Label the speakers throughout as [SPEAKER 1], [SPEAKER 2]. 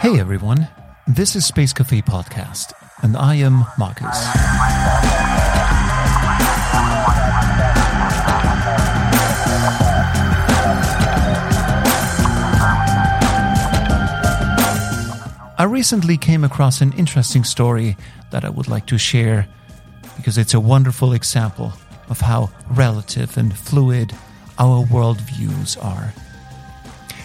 [SPEAKER 1] Hey everyone, this is Space Cafe Podcast, and I am Marcus. I recently came across an interesting story that I would like to share because it's a wonderful example of how relative and fluid our worldviews are.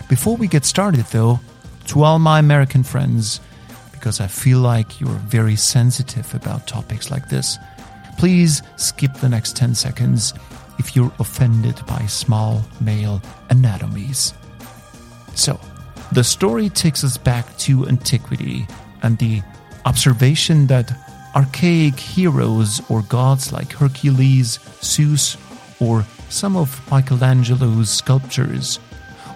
[SPEAKER 1] Before we get started, though, to all my American friends, because I feel like you're very sensitive about topics like this, please skip the next 10 seconds if you're offended by small male anatomies. So, the story takes us back to antiquity and the observation that archaic heroes or gods like Hercules, Zeus, or some of Michelangelo's sculptures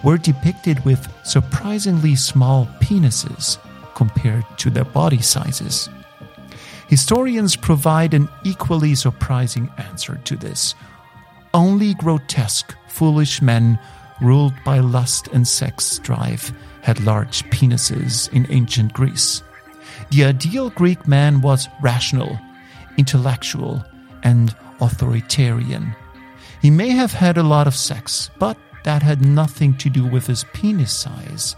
[SPEAKER 1] were depicted with surprisingly small penises compared to their body sizes. Historians provide an equally surprising answer to this. Only grotesque, foolish men ruled by lust and sex drive had large penises in ancient Greece. The ideal Greek man was rational, intellectual, and authoritarian. He may have had a lot of sex, but that had nothing to do with his penis size,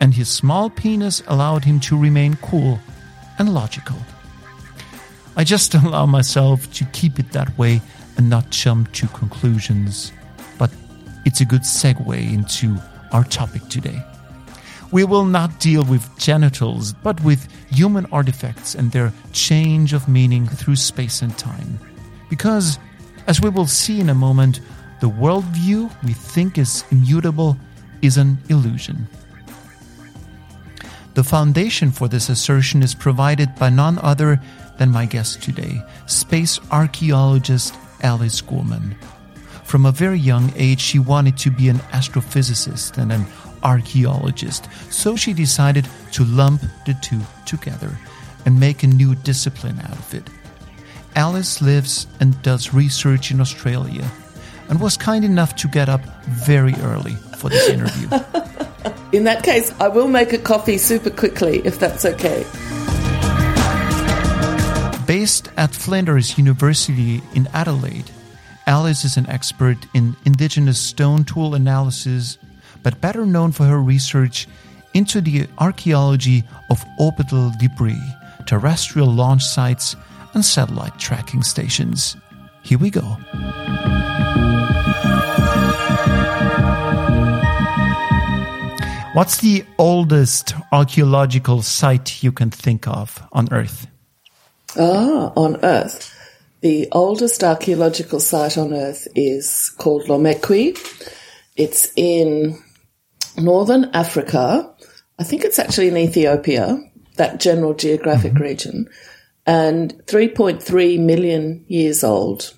[SPEAKER 1] and his small penis allowed him to remain cool and logical. I just allow myself to keep it that way and not jump to conclusions, but it's a good segue into our topic today. We will not deal with genitals, but with human artifacts and their change of meaning through space and time. Because, as we will see in a moment, the worldview we think is immutable is an illusion. The foundation for this assertion is provided by none other than my guest today, space archaeologist Alice Gorman. From a very young age, she wanted to be an astrophysicist and an archaeologist, so she decided to lump the two together and make a new discipline out of it. Alice lives and does research in Australia and was kind enough to get up very early for this interview.
[SPEAKER 2] In that case, I will make a coffee super quickly if that's okay.
[SPEAKER 1] Based at Flinders University in Adelaide, Alice is an expert in indigenous stone tool analysis but better known for her research into the archaeology of orbital debris, terrestrial launch sites, and satellite tracking stations. Here we go. What's the oldest archaeological site you can think of on Earth?
[SPEAKER 2] Ah, on Earth. The oldest archaeological site on Earth is called Lomekwi. It's in northern Africa. I think it's actually in Ethiopia, that general geographic mm-hmm. region, and 3.3 million years old.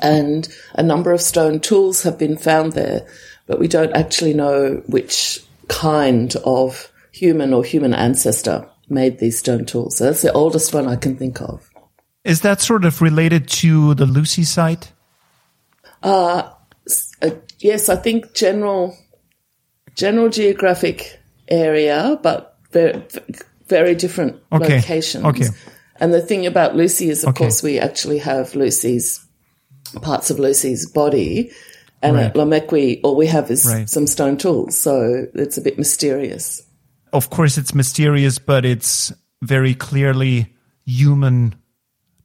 [SPEAKER 2] And a number of stone tools have been found there, but we don't actually know which kind of human or human ancestor made these stone tools. So that's the oldest one I can think of.
[SPEAKER 1] Is that sort of related to the Lucy site?
[SPEAKER 2] Uh, uh yes, I think general general geographic area, but very, very different okay. locations. Okay. And the thing about Lucy is, of okay. course, we actually have Lucy's parts of Lucy's body. And right. at Lomekwi, all we have is right. some stone tools. So it's a bit mysterious.
[SPEAKER 1] Of course, it's mysterious, but it's very clearly human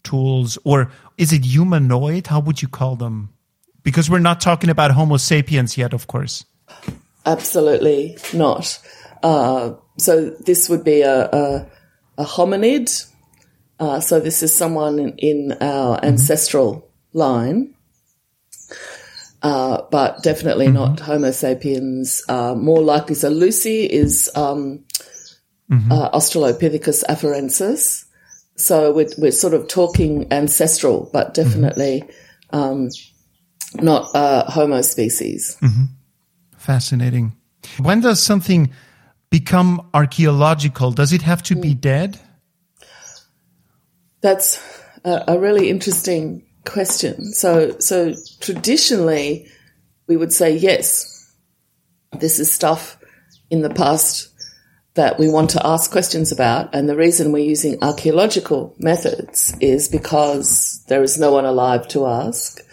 [SPEAKER 1] tools. Or is it humanoid? How would you call them? Because we're not talking about Homo sapiens yet, of course.
[SPEAKER 2] Absolutely not. Uh, so this would be a, a, a hominid. Uh, so this is someone in, in our mm-hmm. ancestral line, uh, but definitely mm-hmm. not Homo sapiens. Uh, more likely, so Lucy is um, mm-hmm. Uh, Australopithecus afarensis. So we're, we're sort of talking ancestral, but definitely um, not uh, Homo species.
[SPEAKER 1] Mm-hmm. Fascinating. When does something become archaeological? Does it have to be hmm. dead?
[SPEAKER 2] That's a, a really interesting question. So, so traditionally, we would say yes. this is stuff in the past that we want to ask questions about. And the reason we're using archaeological methods is because there is no one alive to ask.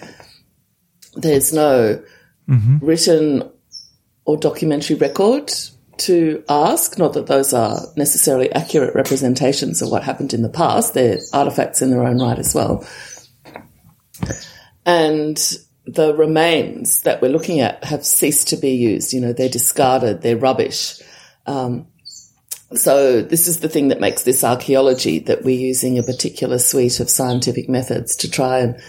[SPEAKER 2] There's no mm-hmm. written or documentary record to ask. Not that those are necessarily accurate representations of what happened in the past. They're artifacts in their own right as well. And the remains that we're looking at have ceased to be used. You know, they're discarded, they're rubbish. Um, so this is the thing that makes this archaeology that we're using a particular suite of scientific methods to try and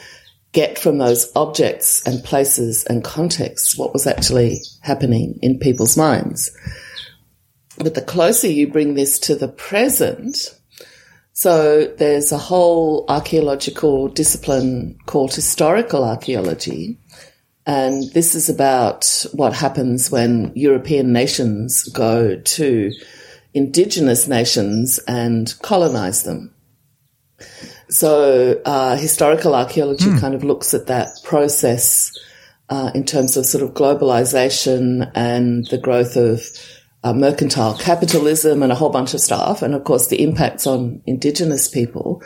[SPEAKER 2] get from those objects and places and contexts what was actually happening in people's minds. But the closer you bring this to the present, so there's a whole archaeological discipline called historical archaeology. And this is about what happens when European nations go to indigenous nations and colonize them. So, uh, historical archaeology mm. kind of looks at that process uh, in terms of sort of globalization and the growth of uh, mercantile capitalism and a whole bunch of stuff. And of course, the impacts on indigenous people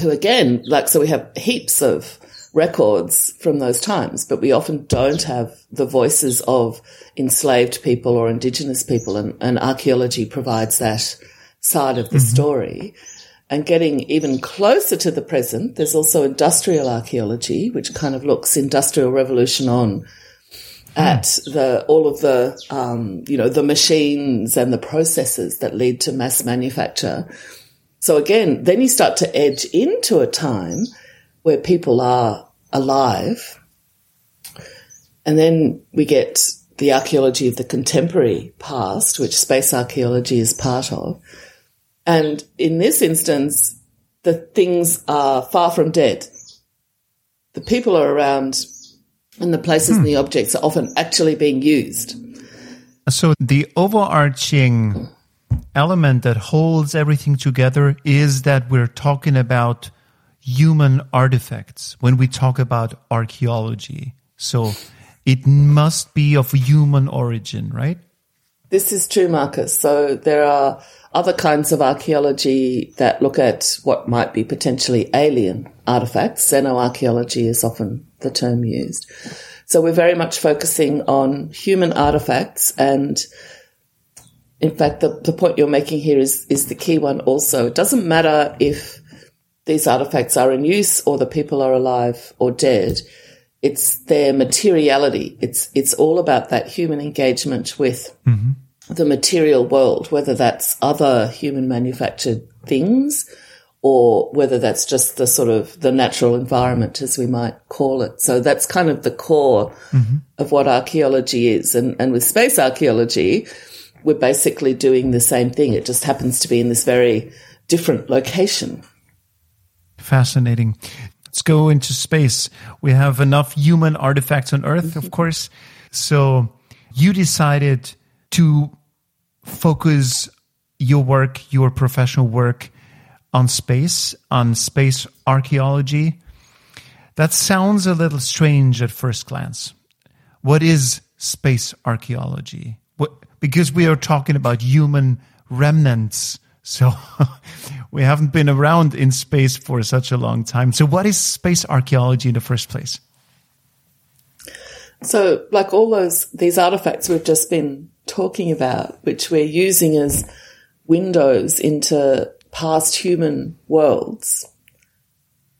[SPEAKER 2] who, again, like, so we have heaps of records from those times, but we often don't have the voices of enslaved people or indigenous people. And, and archaeology provides that side of the mm-hmm. story. And getting even closer to the present, there's also industrial archaeology, which kind of looks industrial revolution on at the all of the um, you know the machines and the processes that lead to mass manufacture. So again, then you start to edge into a time where people are alive. And then we get the archaeology of the contemporary past, which space archaeology is part of. And in this instance, the things are far from dead. The people are around and the places hmm. and the objects are often actually being used.
[SPEAKER 1] So the overarching element that holds everything together is that we're talking about human artifacts when we talk about archaeology. So it must be of human origin, right?
[SPEAKER 2] This is true, Marcus. So there are other kinds of archaeology that look at what might be potentially alien artifacts. Xenoarchaeology is often the term used. So we're very much focusing on human artifacts and in fact, the, the point you're making here is, is the key one also. It doesn't matter if these artifacts are in use or the people are alive or dead. It's their materiality. It's, it's all about that human engagement with mm-hmm. the material world, whether that's other human manufactured things or whether that's just the sort of the natural environment as we might call it. So that's kind of the core mm-hmm. of what archaeology is. And, and with space archaeology, we're basically doing the same thing. It just happens to be in this very different location.
[SPEAKER 1] Fascinating. Let's go into space. We have enough human artifacts on Earth, of mm-hmm. course. So you decided to focus your work, your professional work on space, on space archaeology. That sounds a little strange at first glance. What is space archaeology? What, because we are talking about human remnants. So we haven't been around in space for such a long time. So what is space archaeology in the first place?
[SPEAKER 2] So like all those, these artifacts we've just been talking about, which we're using as windows into past human worlds,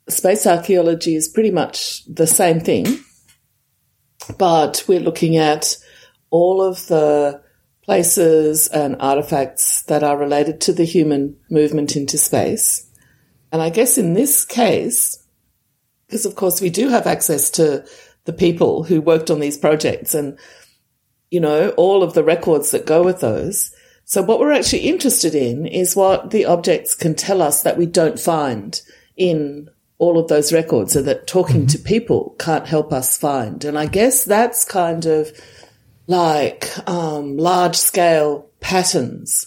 [SPEAKER 2] space archaeology is pretty much the same thing, but we're looking at all of the places and artifacts that are related to the human movement into space. And I guess in this case, because of course we do have access to the people who worked on these projects and, you know, all of the records that go with those. So what we're actually interested in is what the objects can tell us that we don't find in all of those records so that talking mm-hmm. to people can't help us find. And I guess that's kind of like um, large scale patterns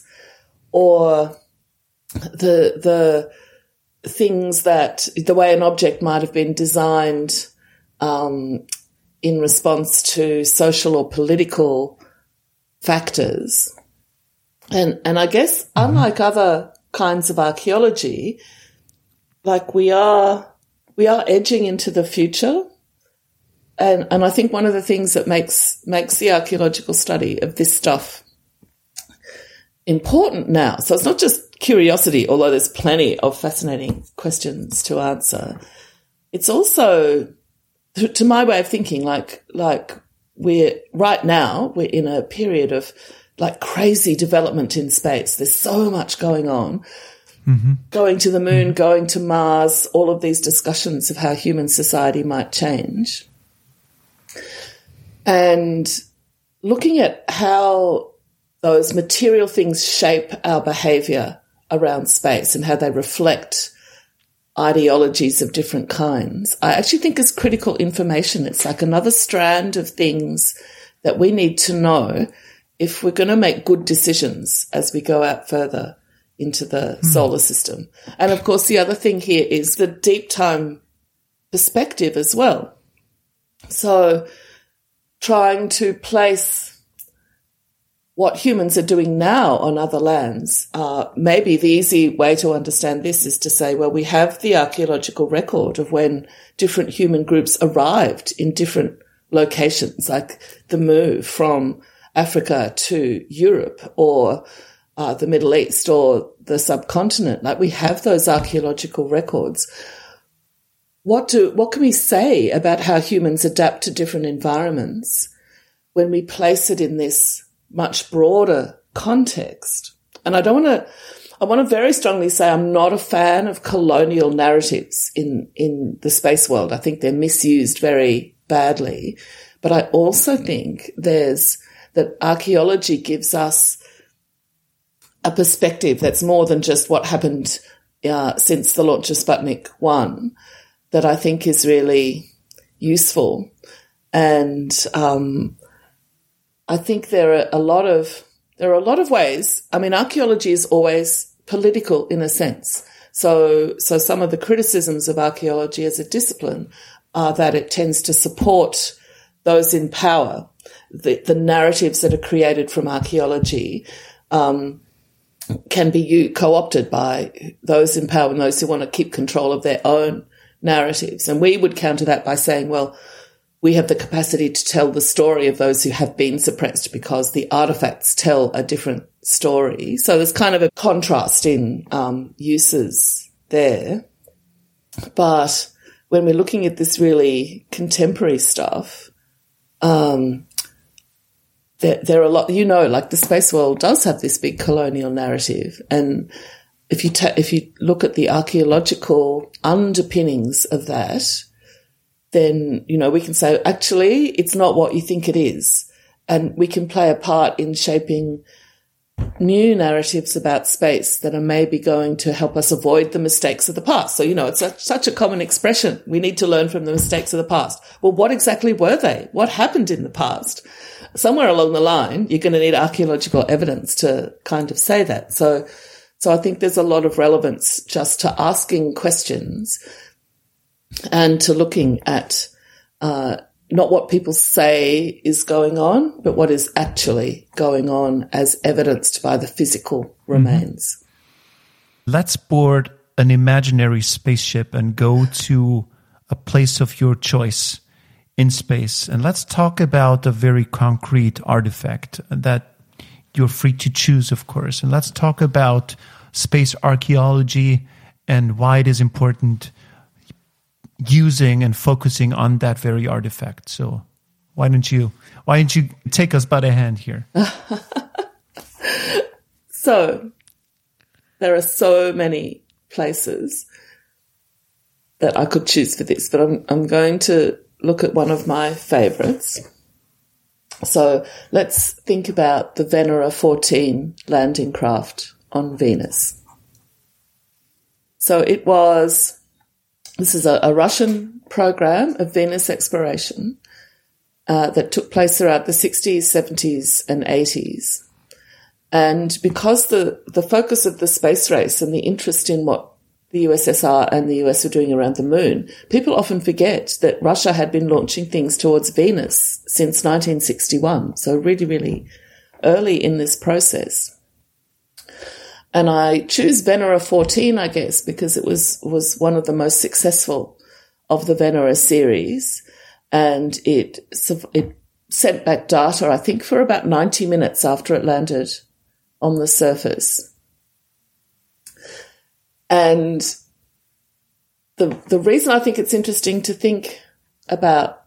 [SPEAKER 2] or the the things that the way an object might have been designed um, in response to social or political factors. And, and I guess mm-hmm. unlike other kinds of archaeology, like we are, we are edging into the future. And, and I think one of the things that makes, makes the archaeological study of this stuff important now. So it's not just curiosity, although there's plenty of fascinating questions to answer. It's also, to my way of thinking, like, like we're right now, we're in a period of like crazy development in space. There's so much going on. Mm-hmm. Going to the moon, mm-hmm. going to Mars, all of these discussions of how human society might change. And looking at how those material things shape our behavior around space and how they reflect ideologies of different kinds, I actually think is critical information. It's like another strand of things that we need to know if we're going to make good decisions as we go out further into the mm. solar system. And of course, the other thing here is the deep time perspective as well. So trying to place what humans are doing now on other lands. Uh, maybe the easy way to understand this is to say, well, we have the archaeological record of when different human groups arrived in different locations, like the move from Africa to Europe or uh, the Middle East or the subcontinent. Like we have those archaeological records. What do, what can we say about how humans adapt to different environments when we place it in this much broader context. And I don't want to, I want to very strongly say I'm not a fan of colonial narratives in, in the space world. I think they're misused very badly. But I also think there's that archaeology gives us a perspective that's more than just what happened uh, since the launch of Sputnik 1 that I think is really useful. And um, I think there are a lot of there are a lot of ways. I mean, archaeology is always political in a sense. So, so some of the criticisms of archaeology as a discipline are that it tends to support those in power. The, the narratives that are created from archaeology um, can be co-opted by those in power and those who want to keep control of their own narratives. And we would counter that by saying, well, we have the capacity to tell the story of those who have been suppressed because the artifacts tell a different story. So there's kind of a contrast in um, uses there. But when we're looking at this really contemporary stuff, um, there, there are a lot, you know, like the space world does have this big colonial narrative. And if you, ta- if you look at the archaeological underpinnings of that, then, you know, we can say, actually, it's not what you think it is. And we can play a part in shaping new narratives about space that are maybe going to help us avoid the mistakes of the past. So, you know, it's a, such a common expression. We need to learn from the mistakes of the past. Well, what exactly were they? What happened in the past? Somewhere along the line, you're going to need archaeological evidence to kind of say that. So, so I think there's a lot of relevance just to asking questions and to looking at uh, not what people say is going on, but what is actually going on as evidenced by the physical mm-hmm. remains.
[SPEAKER 1] Mm-hmm. Let's board an imaginary spaceship and go to a place of your choice in space. And let's talk about a very concrete artifact that you're free to choose, of course. And let's talk about space archaeology and why it is important using and focusing on that very artifact. So why don't you why don't you take us by the hand here?
[SPEAKER 2] so there are so many places that I could choose for this, but I'm I'm going to look at one of my favorites. So let's think about the Venera 14 landing craft on Venus. So it was this is a, a Russian program of Venus exploration uh, that took place throughout the 60s, 70s, and 80s. And because the, the focus of the space race and the interest in what the USSR and the US were doing around the moon, people often forget that Russia had been launching things towards Venus since 1961. So really, really early in this process. And I choose Venera 14, I guess, because it was, was one of the most successful of the Venera series. And it, it sent back data, I think, for about 90 minutes after it landed on the surface. And the the reason I think it's interesting to think about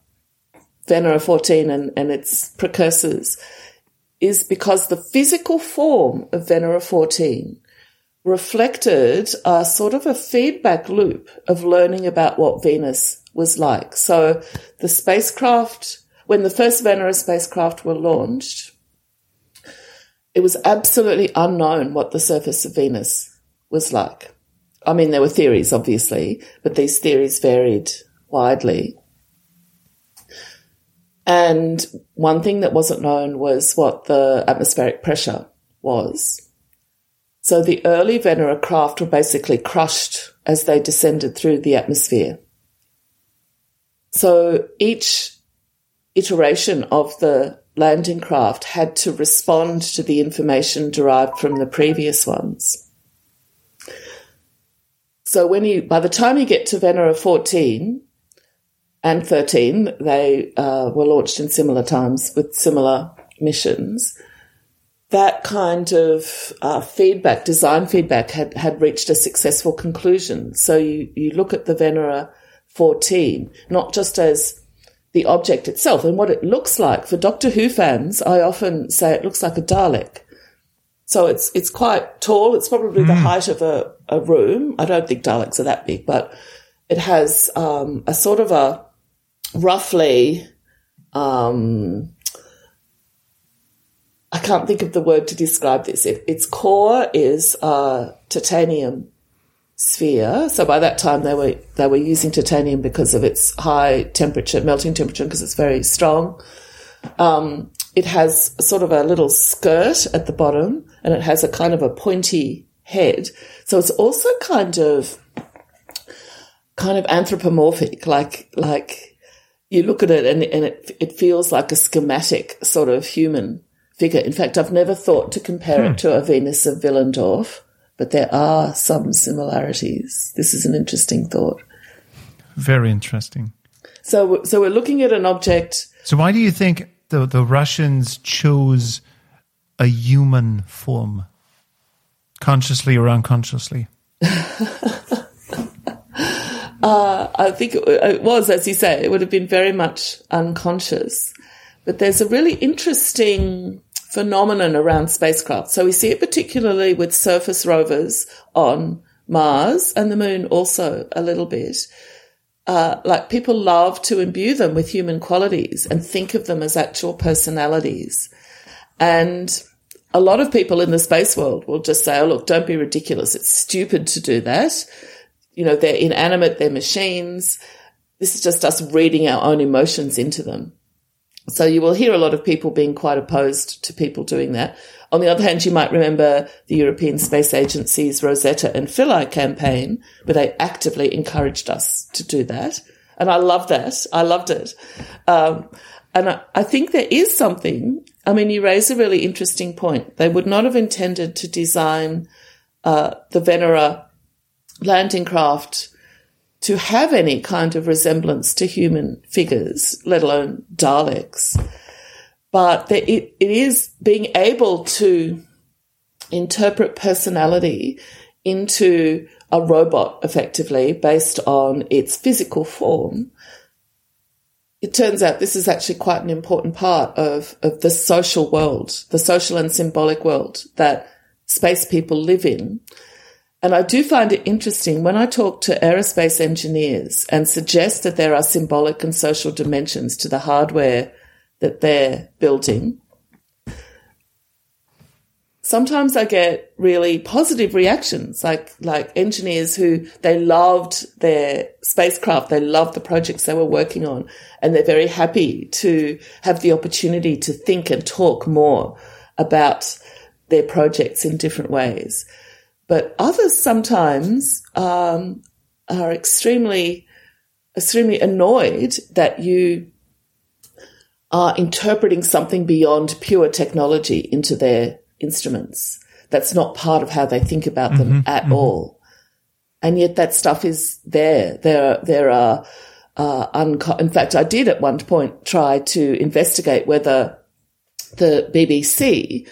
[SPEAKER 2] Venera 14 and, and its precursors is because the physical form of Venera 14 reflected a sort of a feedback loop of learning about what Venus was like. So the spacecraft, when the first Venera spacecraft were launched, it was absolutely unknown what the surface of Venus was like. I mean, there were theories, obviously, but these theories varied widely. And one thing that wasn't known was what the atmospheric pressure was. So the early Venera craft were basically crushed as they descended through the atmosphere. So each iteration of the landing craft had to respond to the information derived from the previous ones. So when you, by the time you get to Venera 14 and 13, they uh, were launched in similar times with similar missions. That kind of uh, feedback, design feedback, had, had reached a successful conclusion. So you, you look at the Venera 14, not just as the object itself and what it looks like. For Doctor Who fans, I often say it looks like a Dalek. So it's it's quite tall. It's probably mm. the height of a, a room. I don't think Daleks are that big, but it has um, a sort of a roughly um, I can't think of the word to describe this. It, its core is a titanium sphere. So by that time they were they were using titanium because of its high temperature, melting temperature, because it's very strong. Um, it has sort of a little skirt at the bottom and it has a kind of a pointy head. So it's also kind of, kind of anthropomorphic, like, like you look at it and, and it, it feels like a schematic sort of human figure. In fact, I've never thought to compare hmm. it to a Venus of Willendorf, but there are some similarities. This is an interesting thought.
[SPEAKER 1] Very interesting.
[SPEAKER 2] So, so we're looking at an object.
[SPEAKER 1] So why do you think the the Russians chose a human form, consciously or unconsciously?
[SPEAKER 2] uh, I think it was, as you say, it would have been very much unconscious. But there's a really interesting phenomenon around spacecraft. So we see it particularly with surface rovers on Mars and the moon also a little bit uh, like people love to imbue them with human qualities and think of them as actual personalities. And a lot of people in the space world will just say, oh, look, don't be ridiculous. It's stupid to do that. You know, they're inanimate, they're machines. This is just us reading our own emotions into them. So you will hear a lot of people being quite opposed to people doing that. On the other hand, you might remember the European Space Agency's Rosetta and Philae campaign, where they actively encouraged us to do that. And I love that. I loved it. Um, and I, I, think there is something. I mean, you raise a really interesting point. They would not have intended to design uh, the Venera landing craft to have any kind of resemblance to human figures, let alone Daleks. But it, it is being able to interpret personality into a robot effectively based on its physical form. It turns out this is actually quite an important part of, of the social world, the social and symbolic world that space people live in. And I do find it interesting when I talk to aerospace engineers and suggest that there are symbolic and social dimensions to the hardware that they're building. Sometimes I get really positive reactions, like, like engineers who they loved their spacecraft. They loved the projects they were working on and they're very happy to have the opportunity to think and talk more about their projects in different ways. But others sometimes um, are extremely, extremely annoyed that you are interpreting something beyond pure technology into their instruments. That's not part of how they think about them
[SPEAKER 1] Mm-hmm,
[SPEAKER 2] at all. And yet that stuff is there. There, there are, uh, unco- in fact, I did at one point try to investigate whether the BBC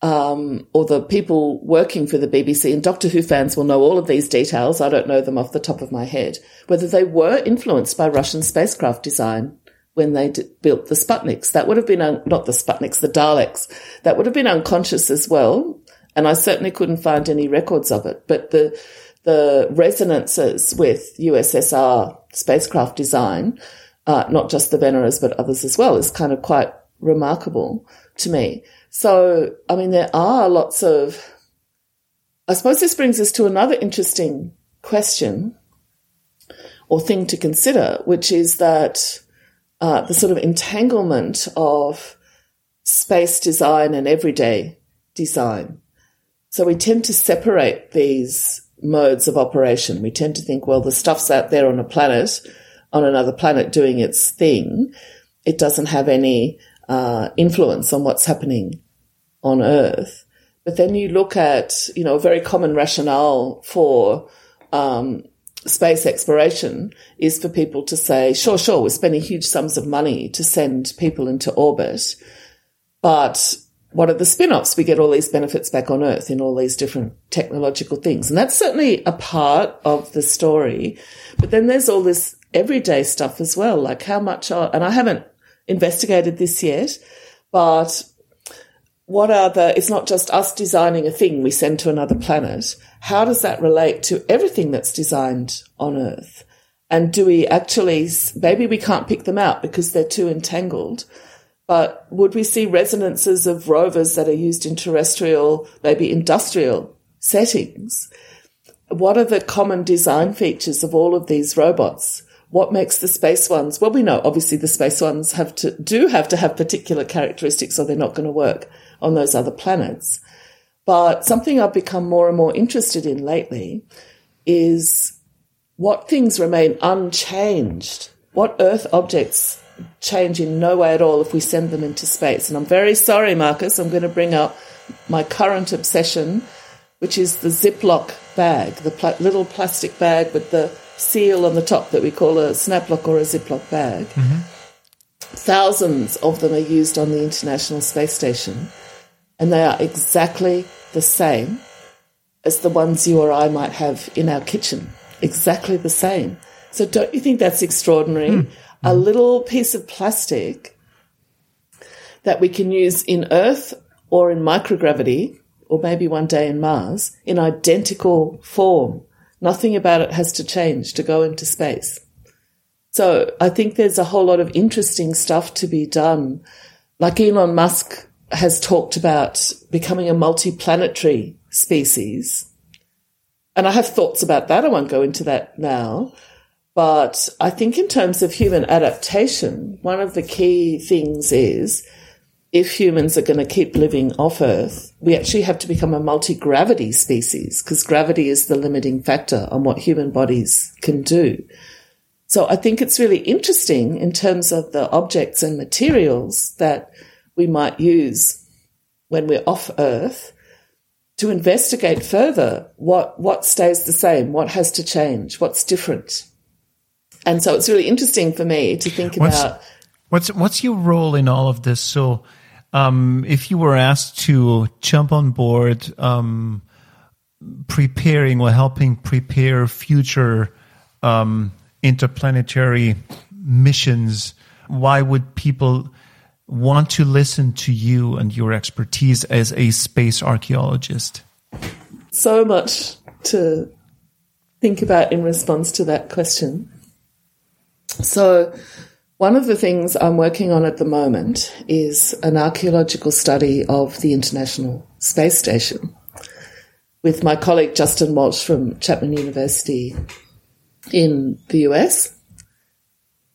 [SPEAKER 2] um, or the people working for the BBC, and Doctor Who fans will know all of these details. I don't know them off the top of my head. Whether they were influenced by Russian spacecraft design when they d- built the Sputniks. That would have been, un- not the Sputniks, the Daleks. That would have been unconscious as well. And I certainly couldn't find any records of it. But the, the resonances with USSR spacecraft design, uh, not just the Veneras, but others as well, is kind of quite remarkable to me. So, I mean, there are lots of, I suppose this brings us to another interesting question or thing to consider, which is that uh, the sort of entanglement of space design and everyday design. So we tend to separate these modes of operation. We tend to think, well, the stuff's out there on a planet, on another planet doing its thing. It doesn't have any uh, influence on what's happening on Earth. But then you look at, you know, a very common rationale for um, space exploration is for people to say, sure, sure, we're spending huge sums of money to send people into orbit, but what are the spin-offs? We get all these benefits back on Earth in all these different technological things. And that's certainly a part of the story. But then there's all this everyday stuff as well, like how much are, and I haven't investigated this yet, but what are the, it's not just us designing a thing we send to another planet. How does that relate to everything that's designed on Earth? And do we actually, maybe we can't pick them out because they're too entangled, but would we see resonances of rovers that are used in terrestrial, maybe industrial settings? What are the common design features of all of these robots? What makes the space ones? Well, we know obviously the space ones have to, do have to have particular characteristics or they're not going to work on those other planets. But something I've become more and more interested in lately is what things remain unchanged. What Earth objects change in no way at all if we send them into space. And I'm very sorry, Marcus, I'm going to bring up my current obsession, which is the Ziploc bag, the pl- little plastic bag with the seal on the top that we call a snaplock or a Ziploc bag. Mm-hmm. Thousands of them are used on the International Space Station, and they are exactly the same as the ones you or I might have in our kitchen. Exactly the same. So don't you think that's extraordinary? Hmm. A little piece of plastic that we can use in Earth or in microgravity, or maybe one day in Mars, in identical form. Nothing about it has to change to go into space. So I think there's a whole lot of interesting stuff to be done. Like Elon Musk has talked about becoming a multi-planetary species. And I have thoughts about that. I won't go into that now. But I think in terms of human adaptation, one of the key things is if humans are going to keep living off Earth, we actually have to become a multi-gravity species because gravity is the limiting factor on what human bodies can do. So I think it's really interesting in terms of the objects and materials that we might use when we're off Earth to investigate further what, what stays the same, what has to change, what's different. And so it's really interesting for me to think
[SPEAKER 1] What's-
[SPEAKER 2] about
[SPEAKER 1] What's what's your role in all of this? So, um, if you were asked to jump on board, um, preparing or helping prepare future um, interplanetary missions, why would people want to listen to you and your expertise as a space archaeologist?
[SPEAKER 2] so much to think about in response to that question. So, one of the things I'm working on at the moment is an archaeological study of the International Space Station with my colleague Justin Walsh from Chapman University in the US.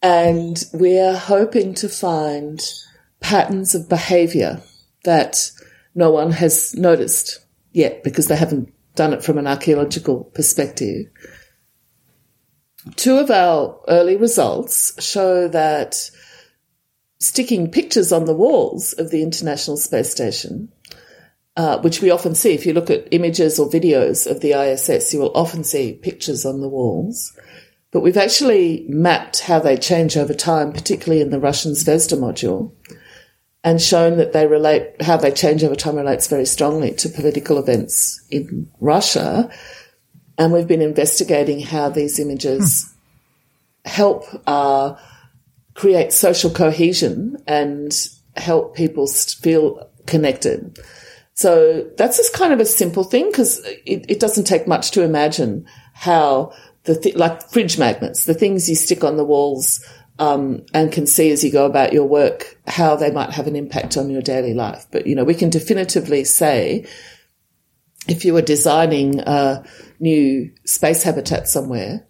[SPEAKER 2] And we're hoping to find patterns of behavior that no one has noticed yet because they haven't done it from an archaeological perspective. Two of our early results show that sticking pictures on the walls of the International Space Station, uh, which we often see if you look at images or videos of the ISS, you will often see pictures on the walls. But we've actually mapped how they change over time, particularly in the Russian Zvezda module, and shown that they relate, how they change over time relates very strongly to political events in Russia. And we've been investigating how these images hmm. help uh, create social cohesion and help people feel connected. So that's just kind of a simple thing because it, it, doesn't take much to imagine how the th- like fridge magnets, the things you stick on the walls um, and can see as you go about your work how they might have an impact on your daily life. But you know, we can definitively say if you were designing a new space habitat somewhere,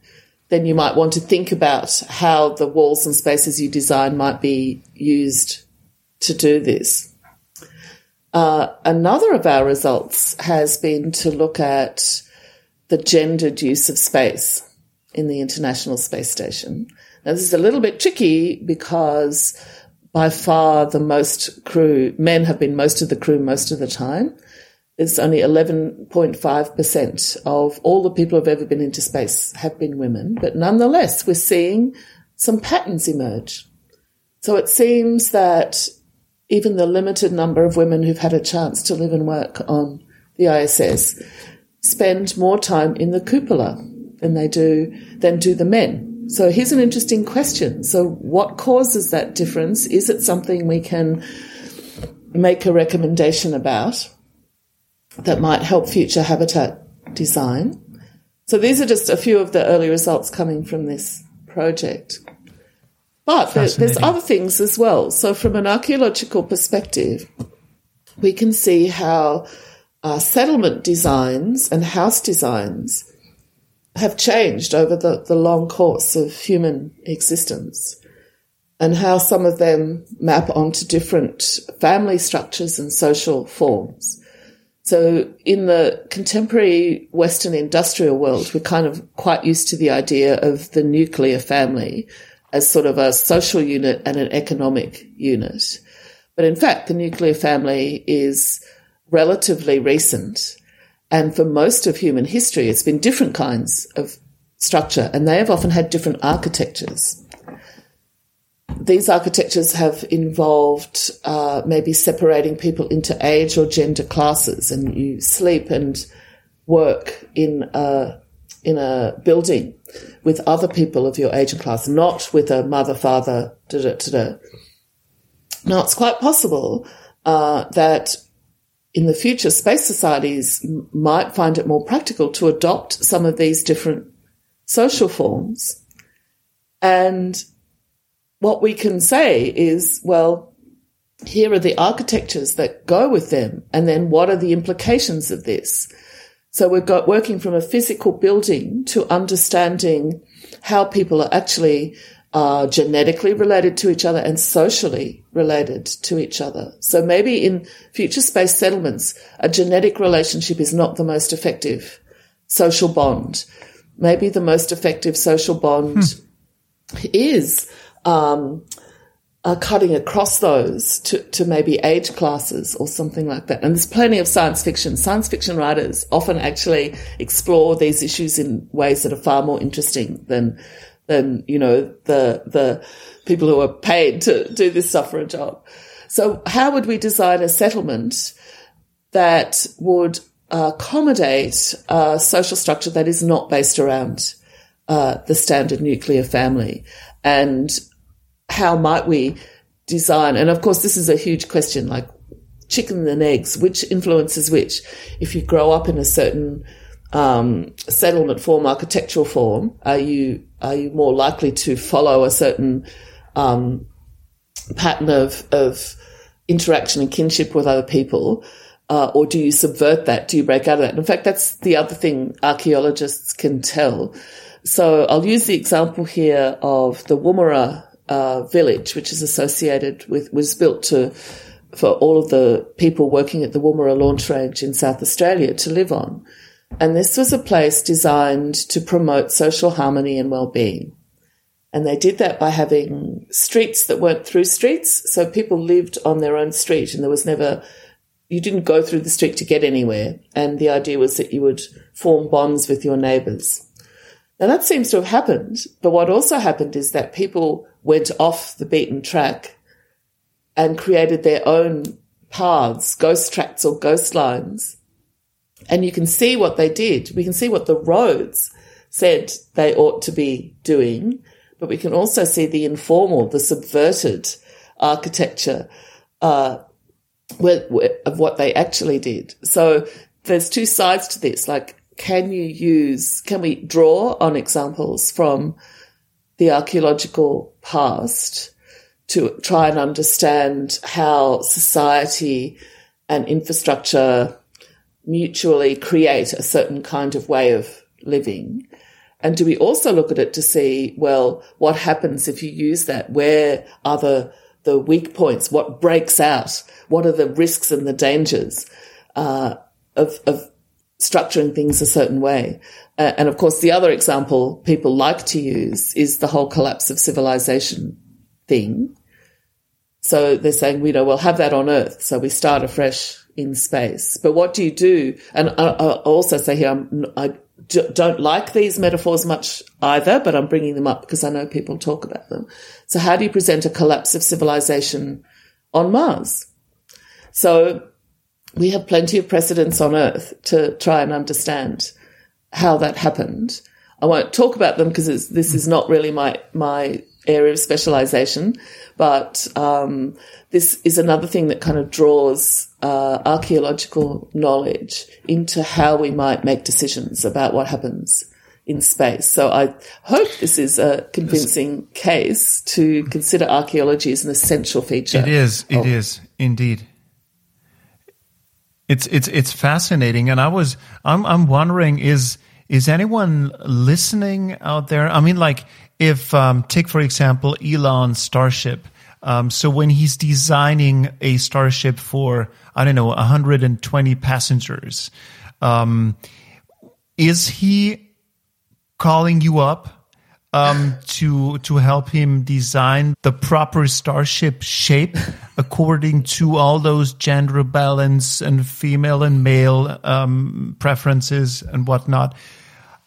[SPEAKER 2] then you might want to think about how the walls and spaces you design might be used to do this. Uh, another of our results has been to look at the gendered use of space in the International Space Station. Now, this is a little bit tricky because by far the most crew, men have been most of the crew most of the time it's only 11.5% of all the people who've ever been into space have been women, but nonetheless, we're seeing some patterns emerge. So it seems that even the limited number of women who've had a chance to live and work on the ISS spend more time in the cupola than they do than do the men. So here's an interesting question. So what causes that difference? Is it something we can make a recommendation about? that might help future habitat design. So these are just a few of the early results coming from this project. But there's other things as well. So from an archaeological perspective, we can see how uh, settlement designs and house designs have changed over the, the long course of human existence and how some of them map onto different family structures and social forms. So in the contemporary Western industrial world, we're kind of quite used to the idea of the nuclear family as sort of a social unit and an economic unit. But in fact, the nuclear family is relatively recent. And for most of human history, it's been different kinds of structure and they have often had different architectures these architectures have involved uh, maybe separating people into age or gender classes, and you sleep and work in a in a building with other people of your age and class, not with a mother, father. Da, da, da, now, it's quite possible uh, that in the future, space societies might find it more practical to adopt some of these different social forms and what we can say is, well, here are the architectures that go with them. And then what are the implications of this? So we've got, working from a physical building to understanding how people are actually uh, genetically related to each other and socially related to each other. So maybe in future space settlements, a genetic relationship is not the most effective social bond. Maybe the most effective social bond hmm. is um, are cutting across those to, to maybe age classes or something like that. And there's plenty of science fiction. Science fiction writers often actually explore these issues in ways that are far more interesting than, than, you know, the, the people who are paid to do this stuff for a job. So how would we design a settlement that would accommodate a social structure that is not based around uh, the standard nuclear family and how might we design? And of course, this is a huge question, like chicken and eggs, which influences which? If you grow up in a certain um, settlement form, architectural form, are you are you more likely to follow a certain um, pattern of of interaction and kinship with other people? Uh, or do you subvert that? Do you break out of that? And in fact, that's the other thing archaeologists can tell. So I'll use the example here of the Woomera uh, village, which is associated with, was built to, for all of the people working at the Woomera launch range in South Australia to live on. And this was a place designed to promote social harmony and well-being. And they did that by having streets that weren't through streets. So people lived on their own street and there was never, you didn't go through the street to get anywhere. And the idea was that you would form bonds with your neighbours. Now that seems to have happened. But what also happened is that people went off the beaten track and created their own paths, ghost tracks or ghost lines. And you can see what they did. We can see what the roads said they ought to be doing but we can also see the informal, the subverted architecture uh, of what they actually did. So there's two sides to this. Like, can you use, can we draw on examples from the archaeological past to try and understand how society and infrastructure mutually create a certain kind of way of living? And do we also look at it to see, well, what happens if you use that? Where are the, the weak points? What breaks out? What are the risks and the dangers, uh, of, of structuring things a certain way? Uh, and of course, the other example people like to use is the whole collapse of civilization thing. So they're saying, you know, we'll have that on Earth. So we start afresh in space. But what do you do? And I, I also say here, I'm, I don't like these metaphors much either, but I'm bringing them up because I know people talk about them. So how do you present a collapse of civilization on Mars? So we have plenty of precedents on Earth to try and understand how that happened. I won't talk about them because this is not really my, my area of specialization, but um, this is another thing that kind of draws uh, archaeological knowledge into how we might make decisions about what happens in space. So I hope this is a convincing case to consider archaeology as an essential feature.
[SPEAKER 1] It is. It is indeed. It's it's it's fascinating, and I was I'm I'm wondering is is anyone listening out there? I mean, like if um, take for example Elon Starship. Um, so when he's designing a starship for I don't know 120 passengers, um, is he calling you up um, to to help him design the proper starship shape according to all those gender balance and female and male um, preferences and whatnot,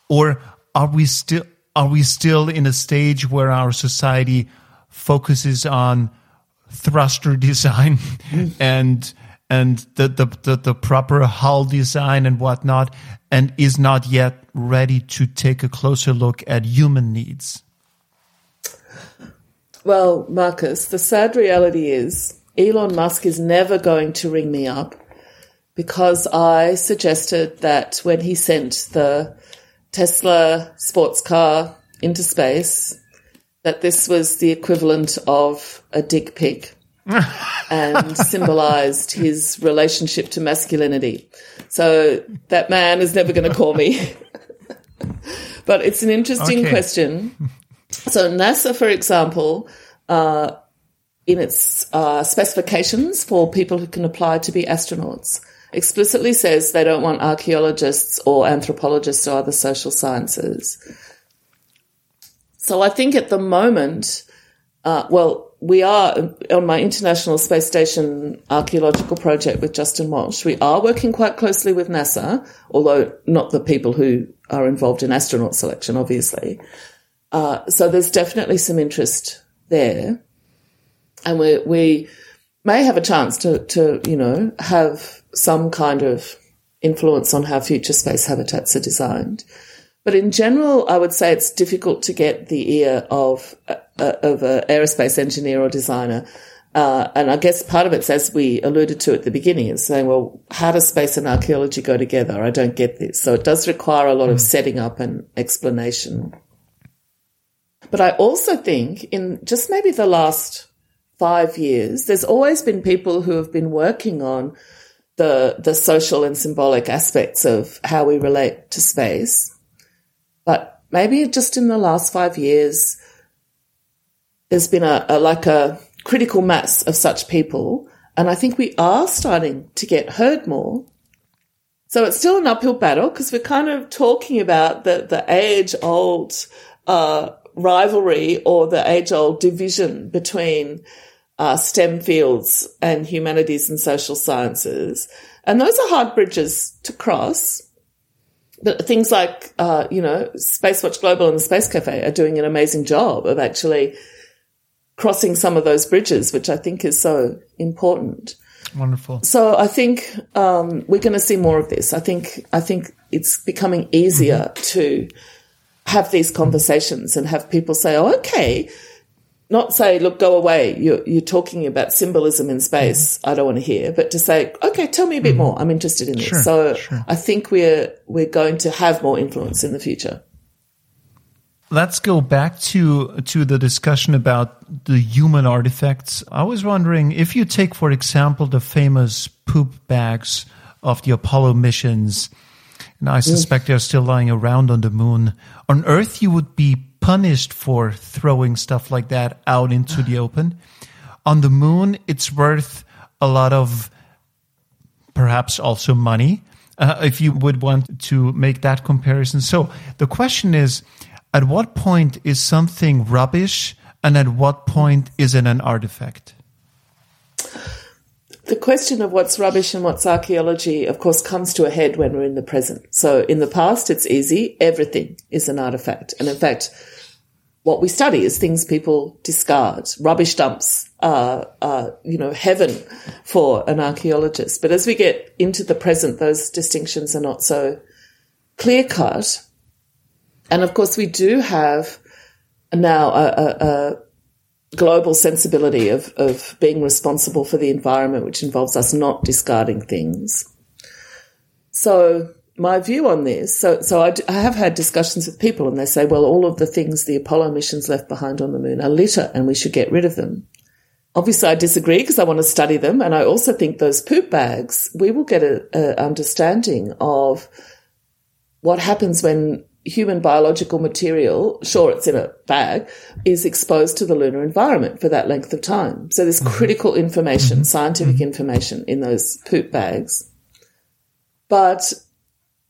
[SPEAKER 1] or are we still are we still in a stage where our society focuses on thruster design and and the, the, the, the, proper hull design and whatnot, and is not yet ready to take a closer look at human needs?
[SPEAKER 2] Well, Marcus, the sad reality is Elon Musk is never going to ring me up because I suggested that when he sent the Tesla sports car into space, that this was the equivalent of a dick pic and symbolized his relationship to masculinity. So that man is never going to call me. but it's an interesting okay. question. So NASA, for example, uh, in its uh, specifications for people who can apply to be astronauts, explicitly says they don't want archaeologists or anthropologists or other social sciences. So I think at the moment, uh, well, we are on my International Space Station archaeological project with Justin Walsh. We are working quite closely with NASA, although not the people who are involved in astronaut selection, obviously. Uh, so there's definitely some interest there, and we we may have a chance to to you know have some kind of influence on how future space habitats are designed. But in general, I would say it's difficult to get the ear of uh, of an aerospace engineer or designer. Uh, and I guess part of it's, as we alluded to at the beginning, is saying, well, how does space and archaeology go together? I don't get this. So it does require a lot mm. of hmm. setting up and explanation. But I also think in just maybe the last five years, there's always been people who have been working on the the social and symbolic aspects of how we relate to space. But maybe just in the last five years, there's been a, a like a critical mass of such people, and I think we are starting to get heard more. So it's still an uphill battle because we're kind of talking about the, the age old, uh, rivalry or the age old division between, uh, STEM fields and humanities and social sciences. And those are hard bridges to cross. But things like, uh, you know, Spacewatch Global and the Space Cafe are doing an amazing job of actually crossing some of those bridges, which I think is so important.
[SPEAKER 1] Wonderful.
[SPEAKER 2] So I think um, we're going to see more of this. I think I think it's becoming easier mm-hmm. to have these conversations and have people say, "Oh, okay." Not say, "Look, go away." You're, you're talking about symbolism in space. Mm-hmm. I don't want to hear, but to say, "Okay, tell me a bit mm-hmm. more. I'm interested in this." Sure, so sure. I think we're we're going to have more influence in the future
[SPEAKER 1] let's go back to to the discussion about the human artifacts. I was wondering if you take, for example, the famous poop bags of the Apollo missions, and I suspect they're still lying around on the moon. On Earth, you would be punished for throwing stuff like that out into the open. On the moon, it's worth a lot of perhaps also money. Uh, if you would want to make that comparison. So the question is, at what point is something rubbish and at what point is it an artifact?
[SPEAKER 2] The question of what's rubbish and what's archaeology, of course, comes to a head when we're in the present. So in the past, it's easy. Everything is an artifact. And in fact, what we study is things people discard. Rubbish dumps are, are, you know, heaven for an archaeologist. But as we get into the present, those distinctions are not so clear cut. And of course, we do have now a, a, a global sensibility of, of being responsible for the environment, which involves us not discarding things. So my view on this, so, so I, I have had discussions with people and they say, well, all of the things the Apollo missions left behind on the moon are litter and we should get rid of them. Obviously, I disagree because I want to study them. And I also think those poop bags, we will get an understanding of what happens when human biological material, sure, it's in a bag, is exposed to the lunar environment for that length of time. So there's mm-hmm. critical information, mm-hmm. scientific mm-hmm. information in those poop bags. But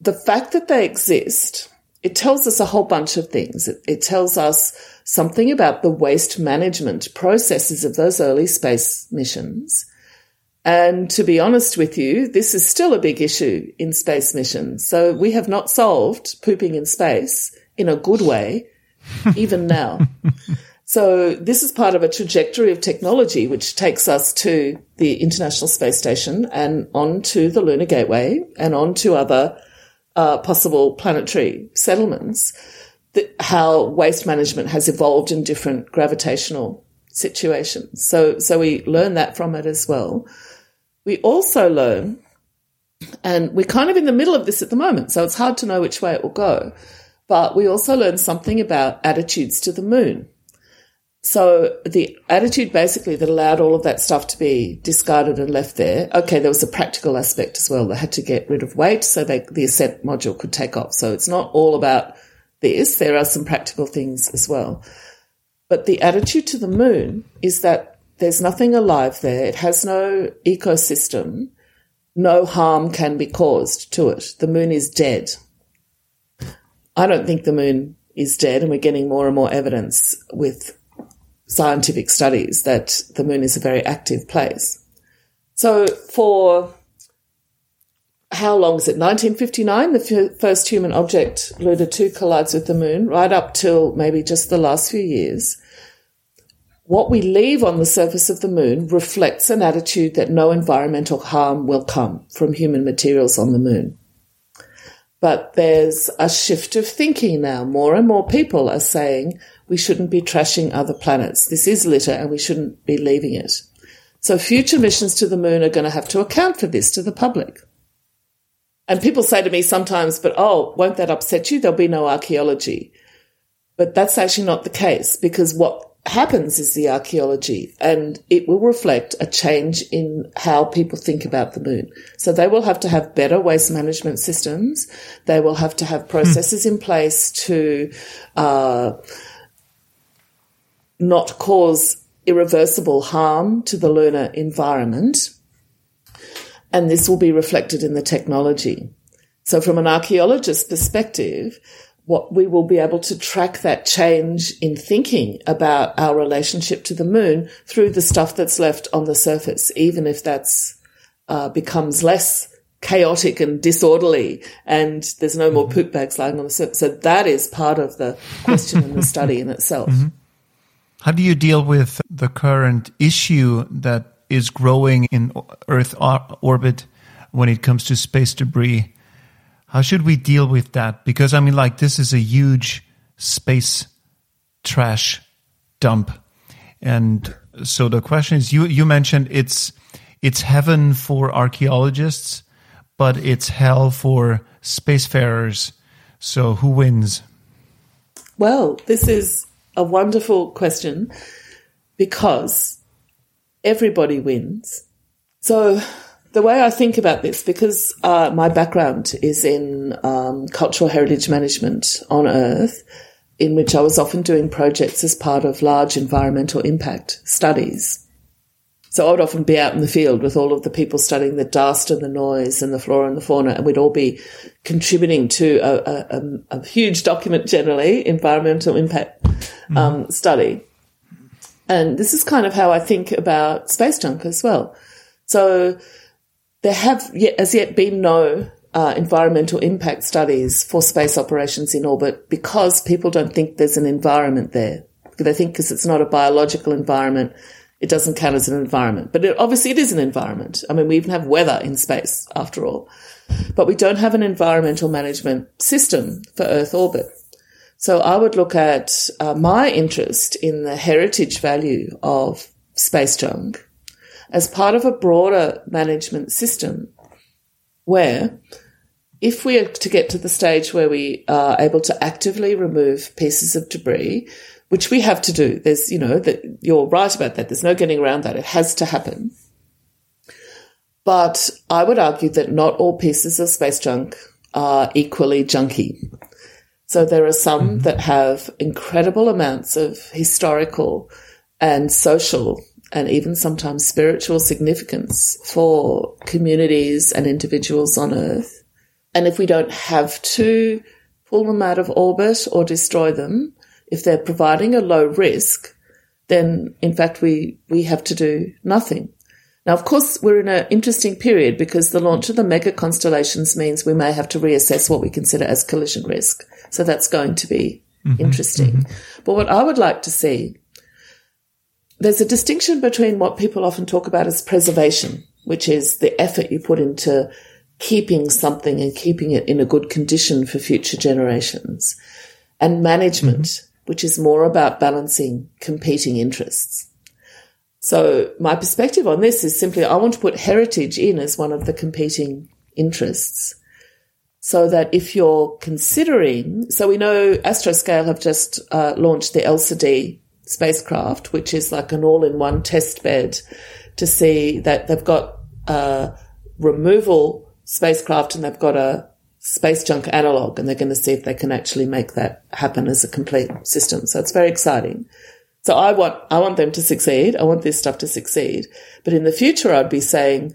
[SPEAKER 2] the fact that they exist, it tells us a whole bunch of things. It, it tells us something about the waste management processes of those early space missions and to be honest with you, this is still a big issue in space missions. So we have not solved pooping in space in a good way, even now. So this is part of a trajectory of technology which takes us to the International Space Station and on to the Lunar Gateway and on to other uh, possible planetary settlements. How waste management has evolved in different gravitational situations. So, so we learn that from it as well. We also learn, and we're kind of in the middle of this at the moment, so it's hard to know which way it will go. But we also learn something about attitudes to the moon. So the attitude basically that allowed all of that stuff to be discarded and left there. Okay, there was a practical aspect as well. They had to get rid of weight so they, the ascent module could take off. So it's not all about this. There are some practical things as well. But the attitude to the moon is that there's nothing alive there. It has no ecosystem. No harm can be caused to it. The moon is dead. I don't think the moon is dead, and we're getting more and more evidence with scientific studies that the moon is a very active place. So, for how long is it? 1959, the f- first human object, Luna 2, collides with the moon, right up till maybe just the last few years. What we leave on the surface of the moon reflects an attitude that no environmental harm will come from human materials on the moon. But there's a shift of thinking now. More and more people are saying we shouldn't be trashing other planets. This is litter and we shouldn't be leaving it. So future missions to the moon are going to have to account for this to the public. And people say to me sometimes, but oh, won't that upset you? There'll be no archaeology. But that's actually not the case because what happens is the archaeology and it will reflect a change in how people think about the moon. So they will have to have better waste management systems. They will have to have processes in place to, uh, not cause irreversible harm to the lunar environment. And this will be reflected in the technology. So from an archaeologist's perspective, what we will be able to track that change in thinking about our relationship to the moon through the stuff that's left on the surface, even if that's uh, becomes less chaotic and disorderly and there's no more mm-hmm. poop bags lying on the surface. So that is part of the question and the study in itself. Mm-hmm.
[SPEAKER 1] How do you deal with the current issue that is growing in Earth orbit when it comes to space debris? How should we deal with that? Because I mean, like, this is a huge space trash dump. And so the question is, you, you mentioned it's, it's heaven for archaeologists, but it's hell for spacefarers. So who wins?
[SPEAKER 2] Well, this is a wonderful question because everybody wins. So the way I think about this, because uh, my background is in um, cultural heritage management on Earth, in which I was often doing projects as part of large environmental impact studies. So I would often be out in the field with all of the people studying the dust and the noise and the flora and the fauna, and we'd all be contributing to a, a, a huge document, generally environmental impact mm-hmm. um, study. And this is kind of how I think about space junk as well. So there have yet, as yet been no uh, environmental impact studies for space operations in orbit because people don't think there's an environment there. They think because it's not a biological environment, it doesn't count as an environment. But it, obviously it is an environment. I mean, we even have weather in space after all. But we don't have an environmental management system for Earth orbit. So I would look at uh, my interest in the heritage value of space junk as part of a broader management system where if we are to get to the stage where we are able to actively remove pieces of debris, which we have to do. There's, you know, that you're right about that. There's no getting around that. It has to happen. But I would argue that not all pieces of space junk are equally junky. So there are some mm-hmm. that have incredible amounts of historical and social and even sometimes spiritual significance for communities and individuals on Earth. And if we don't have to pull them out of orbit or destroy them, if they're providing a low risk, then in fact we, we have to do nothing. Now, of course, we're in an interesting period because the launch of the mega constellations means we may have to reassess what we consider as collision risk. So that's going to be mm-hmm, interesting. Mm-hmm. But what I would like to see, there's a distinction between what people often talk about as preservation, which is the effort you put into keeping something and keeping it in a good condition for future generations, and management, mm-hmm which is more about balancing competing interests. So my perspective on this is simply I want to put heritage in as one of the competing interests. So that if you're considering, so we know Astroscale have just uh, launched the ELSA-D spacecraft, which is like an all-in-one test bed to see that they've got a removal spacecraft and they've got a space junk analog and they're going to see if they can actually make that happen as a complete system. So it's very exciting. So I want, I want them to succeed. I want this stuff to succeed. But in the future, I'd be saying,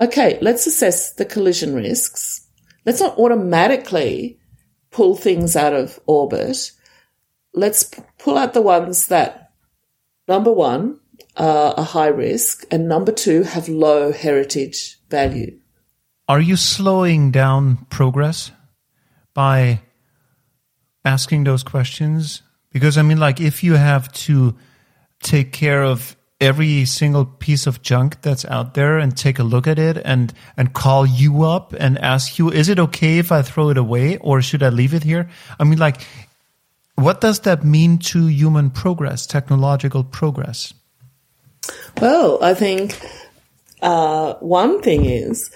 [SPEAKER 2] okay, let's assess the collision risks. Let's not automatically pull things out of orbit. Let's pull out the ones that number one, are a high risk and number two, have low heritage value.
[SPEAKER 1] Are you slowing down progress by asking those questions? Because I mean, like, if you have to take care of every single piece of junk that's out there and take a look at it and and call you up and ask you is it okay if i throw it away or should i leave it here i mean like what does that mean to human progress technological progress
[SPEAKER 2] well i think uh, one thing is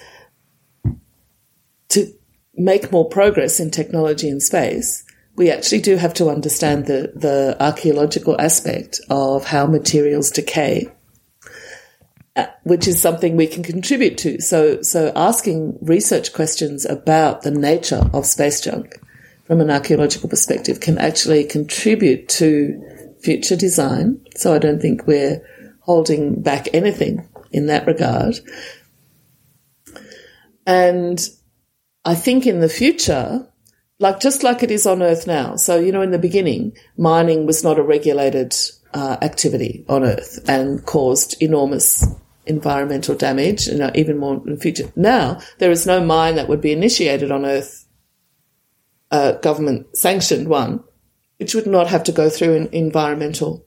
[SPEAKER 2] to make more progress in technology and space, we actually do have to understand the, the archaeological aspect of how materials decay, uh, which is something we can contribute to. So, so asking research questions about the nature of space junk from an archaeological perspective can actually contribute to future design. So I don't think we're holding back anything in that regard. And I think in the future, like just like it is on Earth now. So, you know, in the beginning, mining was not a regulated uh, activity on Earth and caused enormous environmental damage, and even more in the future. Now, there is no mine that would be initiated on Earth, uh, government sanctioned one, which would not have to go through environmental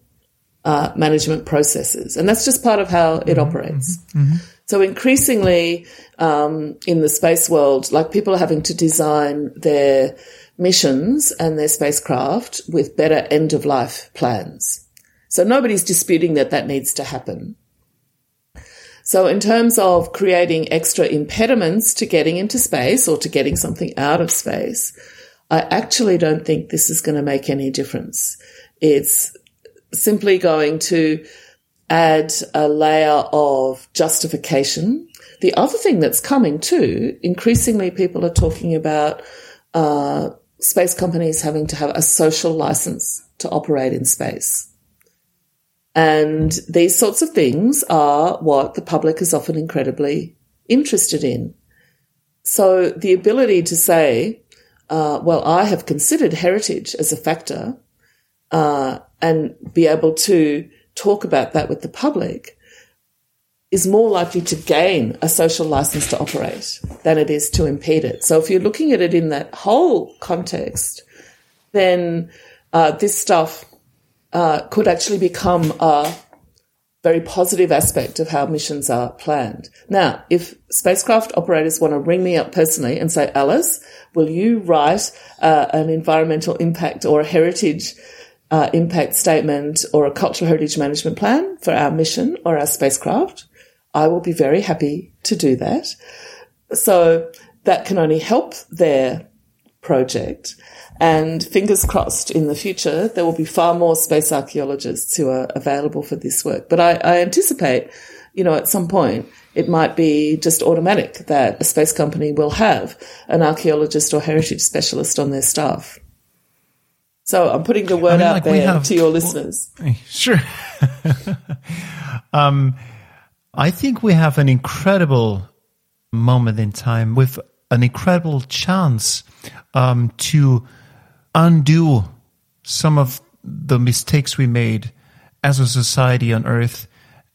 [SPEAKER 2] uh, management processes. And that's just part of how it mm-hmm, operates. Mm-hmm, mm-hmm. So increasingly um, in the space world, like people are having to design their missions and their spacecraft with better end of life plans. So nobody's disputing that that needs to happen. So in terms of creating extra impediments to getting into space or to getting something out of space, I actually don't think this is going to make any difference. It's simply going to add a layer of justification. The other thing that's coming too, increasingly people are talking about uh, space companies having to have a social license to operate in space. And these sorts of things are what the public is often incredibly interested in. So the ability to say, uh, well, I have considered heritage as a factor, uh, and be able to talk about that with the public is more likely to gain a social license to operate than it is to impede it. So if you're looking at it in that whole context, then uh, this stuff uh, could actually become a very positive aspect of how missions are planned. Now, if spacecraft operators want to ring me up personally and say, Alice, will you write uh, an environmental impact or a heritage uh, impact statement or a cultural heritage management plan for our mission or our spacecraft? I will be very happy to do that. So that can only help their project. And fingers crossed in the future, there will be far more space archaeologists who are available for this work. But I, I anticipate, you know, at some point, it might be just automatic that a space company will have an archaeologist or heritage specialist on their staff. So I'm putting the word I mean, out like there have, to your listeners.
[SPEAKER 1] Well, sure. um, I think we have an incredible moment in time with an incredible chance um, to undo some of the mistakes we made as a society on Earth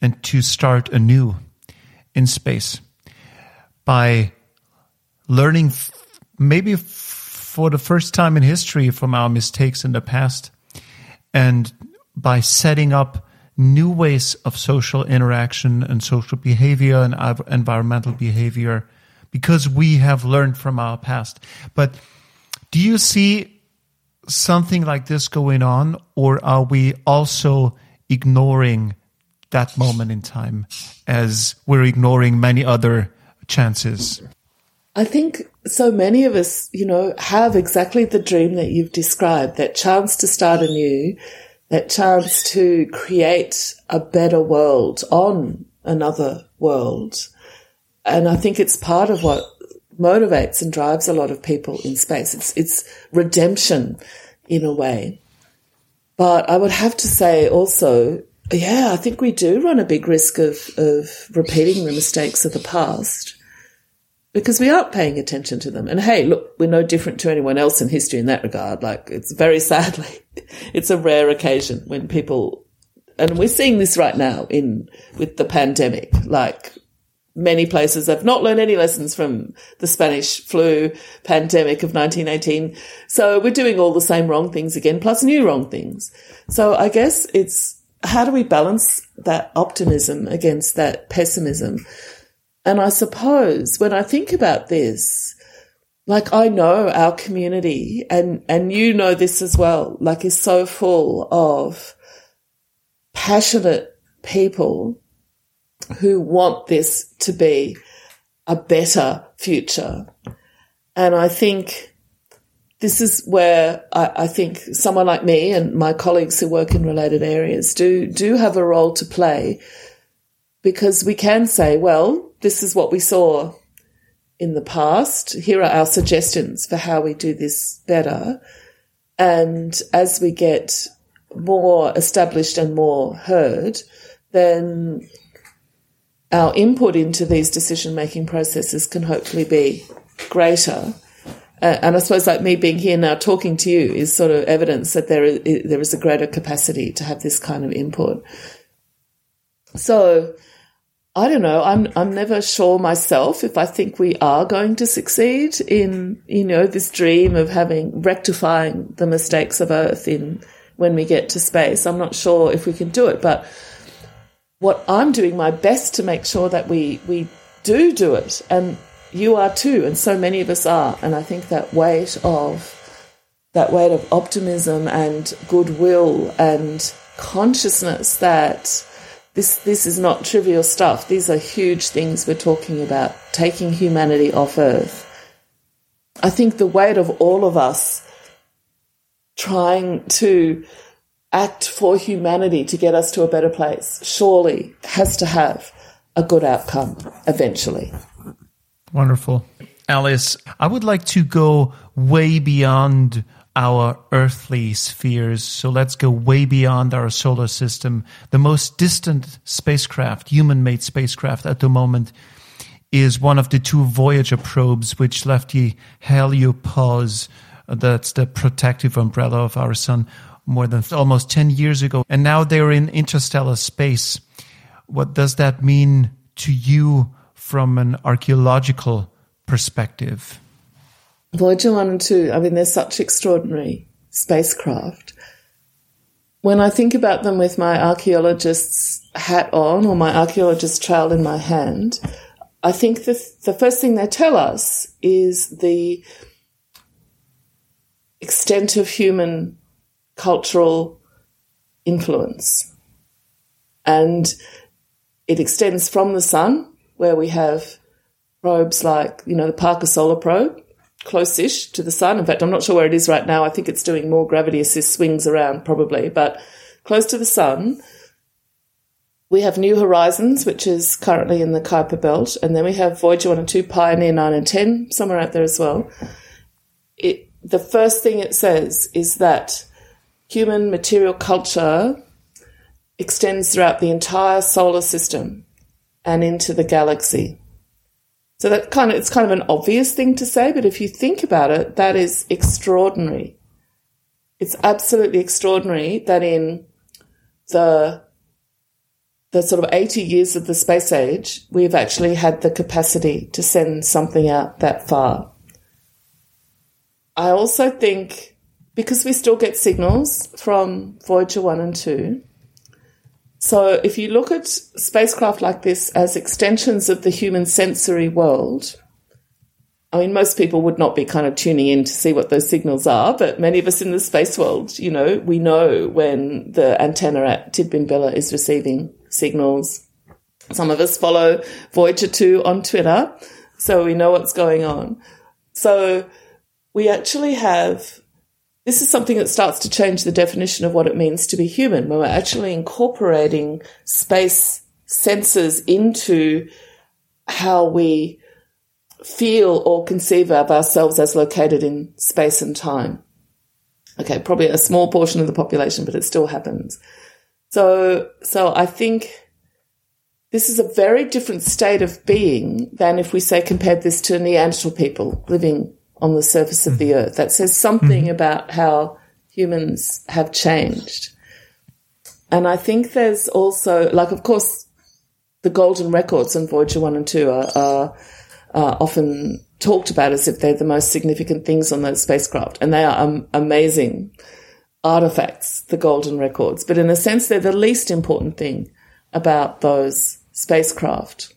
[SPEAKER 1] and to start anew in space by learning f- maybe f- for the first time in history from our mistakes in the past and by setting up new ways of social interaction and social behavior and environmental behavior because we have learned from our past. But do you see something like this going on, or are we also ignoring that moment in time as we're ignoring many other chances?
[SPEAKER 2] I think so many of us, you know, have exactly the dream that you've described that chance to start anew, that chance to create a better world on another world. And I think it's part of what motivates and drives a lot of people in space. It's, it's redemption in a way. But I would have to say also, yeah, I think we do run a big risk of, of repeating the mistakes of the past because we aren't paying attention to them. And hey, look, we're no different to anyone else in history in that regard. Like it's very sadly, it's a rare occasion when people, and we're seeing this right now in, with the pandemic, like many places have not learned any lessons from the Spanish flu pandemic of 1918. So we're doing all the same wrong things again, plus new wrong things. So I guess it's how do we balance that optimism against that pessimism? And I suppose when I think about this, like I know our community and, and you know this as well, like is so full of passionate people who want this to be a better future. And I think this is where I, I, think someone like me and my colleagues who work in related areas do, do have a role to play because we can say, well, this is what we saw in the past. Here are our suggestions for how we do this better. And as we get more established and more heard, then our input into these decision making processes can hopefully be greater. Uh, and I suppose like me being here now talking to you is sort of evidence that there is, there is a greater capacity to have this kind of input. So I don't know. I'm I'm never sure myself if I think we are going to succeed in you know this dream of having rectifying the mistakes of Earth in when we get to space. I'm not sure if we can do it, but what I'm doing my best to make sure that we we do do it, and you are too, and so many of us are. And I think that weight of that weight of optimism and goodwill and consciousness that this this is not trivial stuff. These are huge things we're talking about, taking humanity off Earth. I think the weight of all of us trying to act for humanity to get us to a better place surely has to have a good outcome eventually.
[SPEAKER 1] Wonderful. Alice, I would like to go way beyond our earthly spheres. So let's go way beyond our solar system. The most distant spacecraft, human made spacecraft at the moment, is one of the two Voyager probes which left the heliopause, uh, that's the protective umbrella of our sun, more than almost 10 years ago. And now they're in interstellar space. What does that mean to you from an archaeological perspective?
[SPEAKER 2] Voyager 1 and 2, I mean, they're such extraordinary spacecraft. When I think about them with my archaeologist's hat on or my archaeologist's trowel in my hand, I think the, the first thing they tell us is the extent of human cultural influence. And it extends from the sun, where we have probes like, you know, the Parker Solar Probe, close-ish to the sun. In fact, I'm not sure where it is right now. I think it's doing more gravity assist swings around probably, but close to the sun. We have New Horizons, which is currently in the Kuiper Belt, and then we have Voyager 1 and 2, Pioneer 9 and 10, somewhere out there as well. It, the first thing it says is that human material culture extends throughout the entire solar system and into the galaxy. So that kind of it's kind of an obvious thing to say, but if you think about it, that is extraordinary. It's absolutely extraordinary that in the the sort of 80 years of the space age, we've actually had the capacity to send something out that far. I also think because we still get signals from Voyager 1 and 2, so if you look at spacecraft like this as extensions of the human sensory world, I mean, most people would not be kind of tuning in to see what those signals are, but many of us in the space world, you know, we know when the antenna at Tidbinbilla is receiving signals. Some of us follow Voyager 2 on Twitter, so we know what's going on. So we actually have this is something that starts to change the definition of what it means to be human when we're actually incorporating space senses into how we feel or conceive of ourselves as located in space and time. Okay, probably a small portion of the population, but it still happens. So, so I think this is a very different state of being than if we say compared this to Neanderthal people living on the surface of the mm-hmm. earth. That says something mm-hmm. about how humans have changed. And I think there's also, like, of course, the golden records on Voyager 1 and 2 are, are, are often talked about as if they're the most significant things on those spacecraft. And they are um, amazing artifacts, the golden records. But in a sense, they're the least important thing about those spacecraft.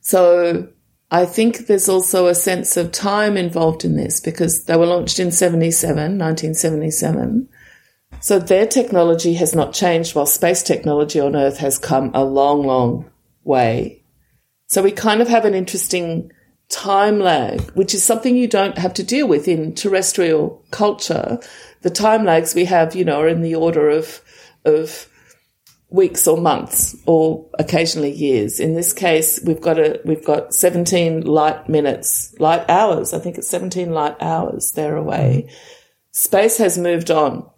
[SPEAKER 2] So I think there's also a sense of time involved in this because they were launched in 77, 1977. So their technology has not changed while space technology on Earth has come a long, long way. So we kind of have an interesting time lag, which is something you don't have to deal with in terrestrial culture. The time lags we have, you know, are in the order of, of weeks or months or occasionally years. In this case, we've got a, we've got 17 light minutes, light hours. I think it's 17 light hours they're away. Space has moved on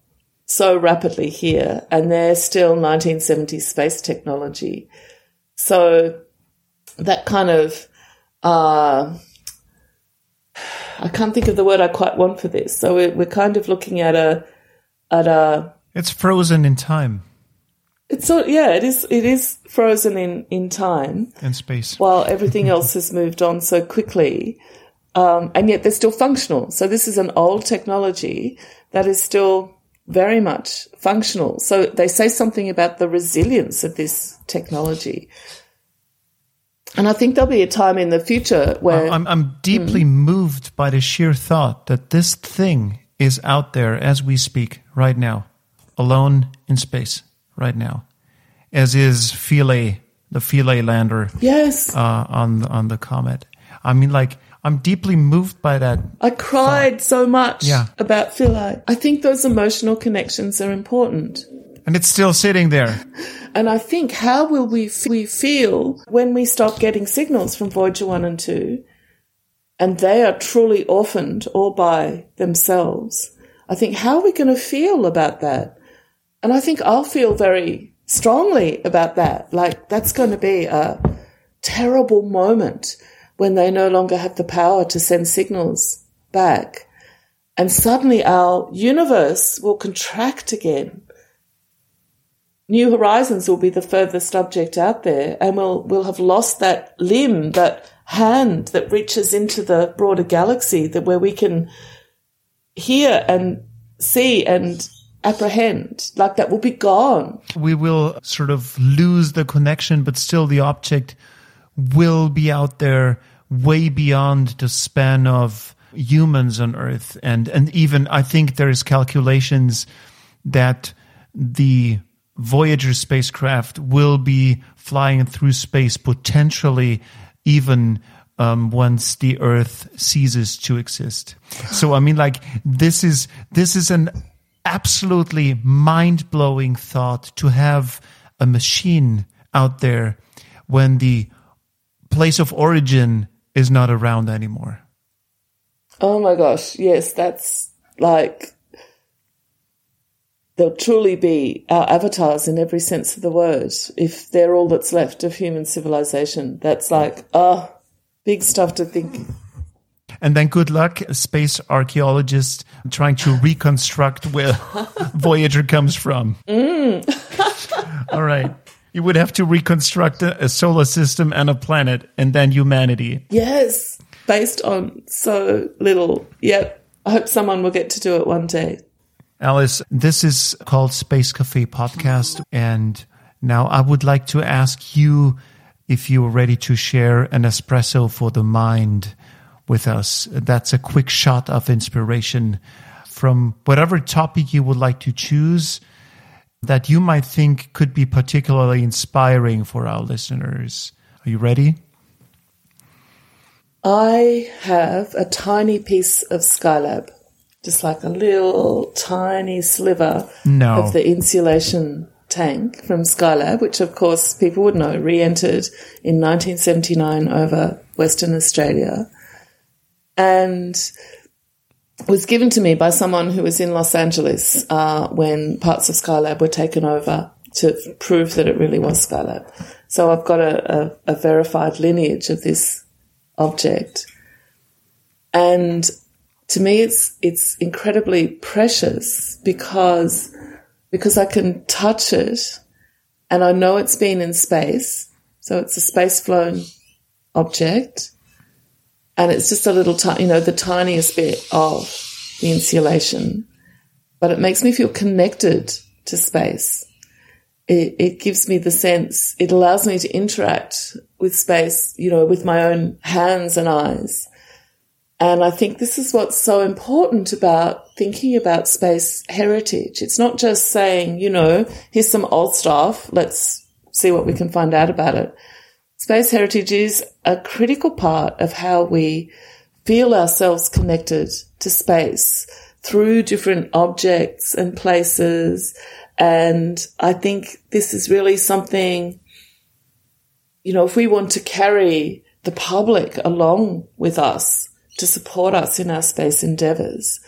[SPEAKER 2] so rapidly here and they're still 1970s space technology. So that kind of, uh, I can't think of the word I quite want for this. So we're, we're kind of looking at a at a
[SPEAKER 1] It's frozen in time
[SPEAKER 2] it's sort yeah it is it is frozen in in time
[SPEAKER 1] and space.
[SPEAKER 2] while everything else has moved on so quickly. Um, and yet they're still functional. So this is an old technology that is still very much functional. So they say something about the resilience of this technology. And I think there'll be a time in the future where
[SPEAKER 1] I'm, I'm deeply moved by the sheer thought that this thing is out there as we speak right now, alone in space right now, as is Philae, the Philae lander
[SPEAKER 2] yes,
[SPEAKER 1] uh, on on the comet. I mean, like I'm deeply moved by that.
[SPEAKER 2] I cried so much
[SPEAKER 1] Yeah.
[SPEAKER 2] about Philae. I think those emotional connections are important.
[SPEAKER 1] And it's still sitting there.
[SPEAKER 2] And I think how will we, f- we feel when we stop getting signals from Voyager 1 and 2 and they are truly orphaned all by themselves? I think how are we going to feel about that? And I think I'll feel very strongly about that. Like that's going to be a terrible moment when they no longer have the power to send signals back. And suddenly our universe will contract again. New Horizons will be the furthest object out there, and we'll we'll have lost that limb, that hand that reaches into the broader galaxy, that where we can hear and see and apprehend. Like that will be gone.
[SPEAKER 1] We will sort of lose the connection, but still the object will be out there way beyond the span of humans on Earth. And, and even I think there's calculations that the Voyager spacecraft will be flying through space potentially even um, once the Earth ceases to exist. So I mean, like this is this is an absolutely mind blowing thought to have a machine out there when the place of origin is not around anymore.
[SPEAKER 2] Oh my gosh, yes, that's like they'll truly be our avatars in every sense of the word. If they're all that's left of human civilization, that's like, oh, big stuff to think.
[SPEAKER 1] And then good luck, space archaeologists trying to reconstruct where Voyager comes from. Mm. All right. You would have to reconstruct a, a solar system and a planet and then humanity.
[SPEAKER 2] Yes, based on so little. Yep. I hope someone will get to do it one day.
[SPEAKER 1] Alice, this is called Space Cafe Podcast. And now I would like to ask you if you're ready to share an espresso for the mind with us. That's a quick shot of inspiration from whatever topic you would like to choose that you might think could be particularly inspiring for our listeners. Are you ready?
[SPEAKER 2] I have a tiny piece of Skylab, just like a little tiny sliver
[SPEAKER 1] No.
[SPEAKER 2] of the insulation tank from Skylab, which of course people would know re entered in 1979 over Western Australia and was given to me by someone who was in Los Angeles uh, when parts of Skylab were taken over to prove that it really was Skylab. So I've got a, a, a verified lineage of this object. And to me, it's, it's incredibly precious because, because I can touch it and I know it's been in space. So it's a space flown object and it's just a little, ti- you know, the tiniest bit of the insulation, but it makes me feel connected to space. It, it gives me the sense, it allows me to interact with space, you know, with my own hands and eyes. And I think this is what's so important about thinking about space heritage. It's not just saying, you know, here's some old stuff. Let's see what we can find out about it. Space heritage is a critical part of how we feel ourselves connected to space through different objects and places. And I think this is really something, you know, if we want to carry the public along with us to support us in our space endeavors,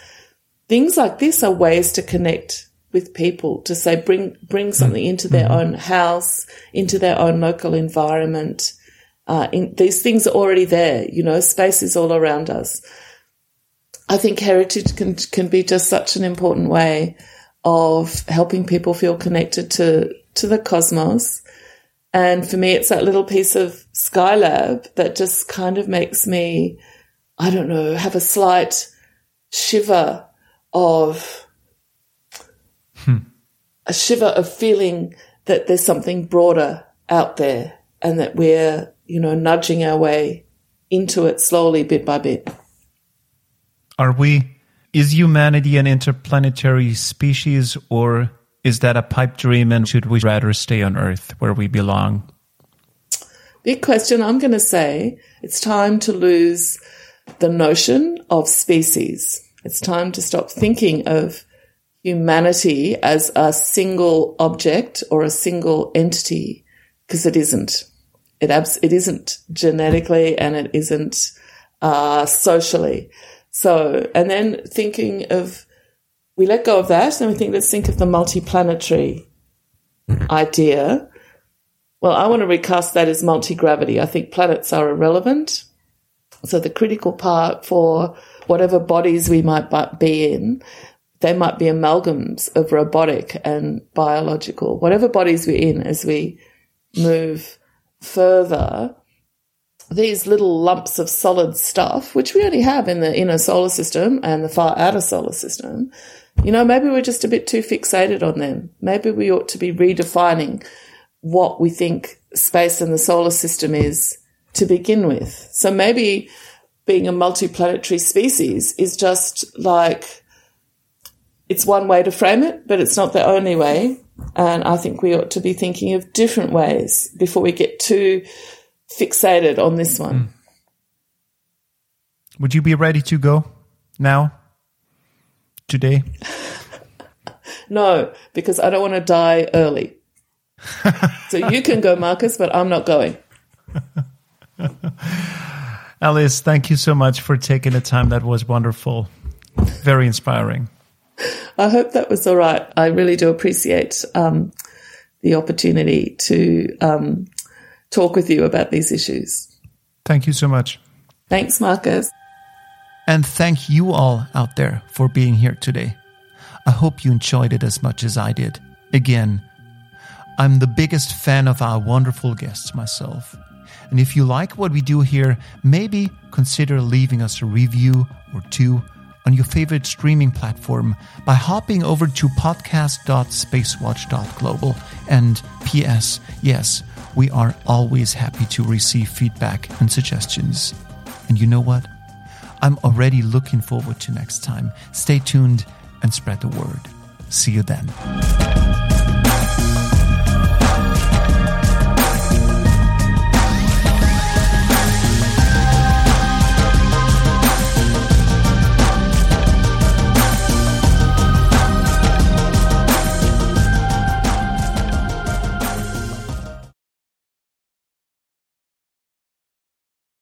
[SPEAKER 2] things like this are ways to connect with people to say bring bring something into their own house, into their own local environment. Uh, in, these things are already there. You know, space is all around us. I think heritage can can be just such an important way of helping people feel connected to to the cosmos. And for me, it's that little piece of Skylab that just kind of makes me, I don't know, have a slight shiver of hmm. a shiver of feeling that there's something broader out there and that we're, you know, nudging our way into it slowly, bit by bit.
[SPEAKER 1] Are we, is humanity an interplanetary species or is that a pipe dream and should we rather stay on Earth where we belong?
[SPEAKER 2] Big question. I'm going to say it's time to lose the notion of species. It's time to stop thinking of humanity as a single object or a single entity because it isn't. It abs- it isn't genetically and it isn't uh, socially. So, and then thinking of, we let go of that and we think, let's think of the multiplanetary idea. Well, I want to recast that as multi gravity. I think planets are irrelevant. So the critical part for whatever bodies we might be in, they might be amalgams of robotic and biological, whatever bodies we're in as we move further, these little lumps of solid stuff, which we only have in the inner solar system and the far outer solar system, you know, maybe we're just a bit too fixated on them. Maybe we ought to be redefining what we think space and the solar system is to begin with. So maybe being a multiplanetary species is just like it's one way to frame it, but it's not the only way. And I think we ought to be thinking of different ways before we get too fixated on this one. Mm.
[SPEAKER 1] Would you be ready to go now? Today?
[SPEAKER 2] no, because I don't want to die early. so you can go, Marcus, but I'm not going.
[SPEAKER 1] Alice, thank you so much for taking the time. That was wonderful. Very inspiring.
[SPEAKER 2] I hope that was all right. I really do appreciate um, the opportunity to um, talk with you about these issues.
[SPEAKER 1] Thank you so much.
[SPEAKER 2] Thanks, Marcus.
[SPEAKER 1] And thank you all out there for being here today. I hope you enjoyed it as much as I did. Again, I'm the biggest fan of our wonderful guests myself. And if you like what we do here, maybe consider leaving us a review or two on your favorite streaming platform by hopping over to podcast.spacewatch.global. And P.S. Yes, we are always happy to receive feedback and suggestions. And you know what? I'm already looking forward to next time. Stay tuned and spread the word. See you then.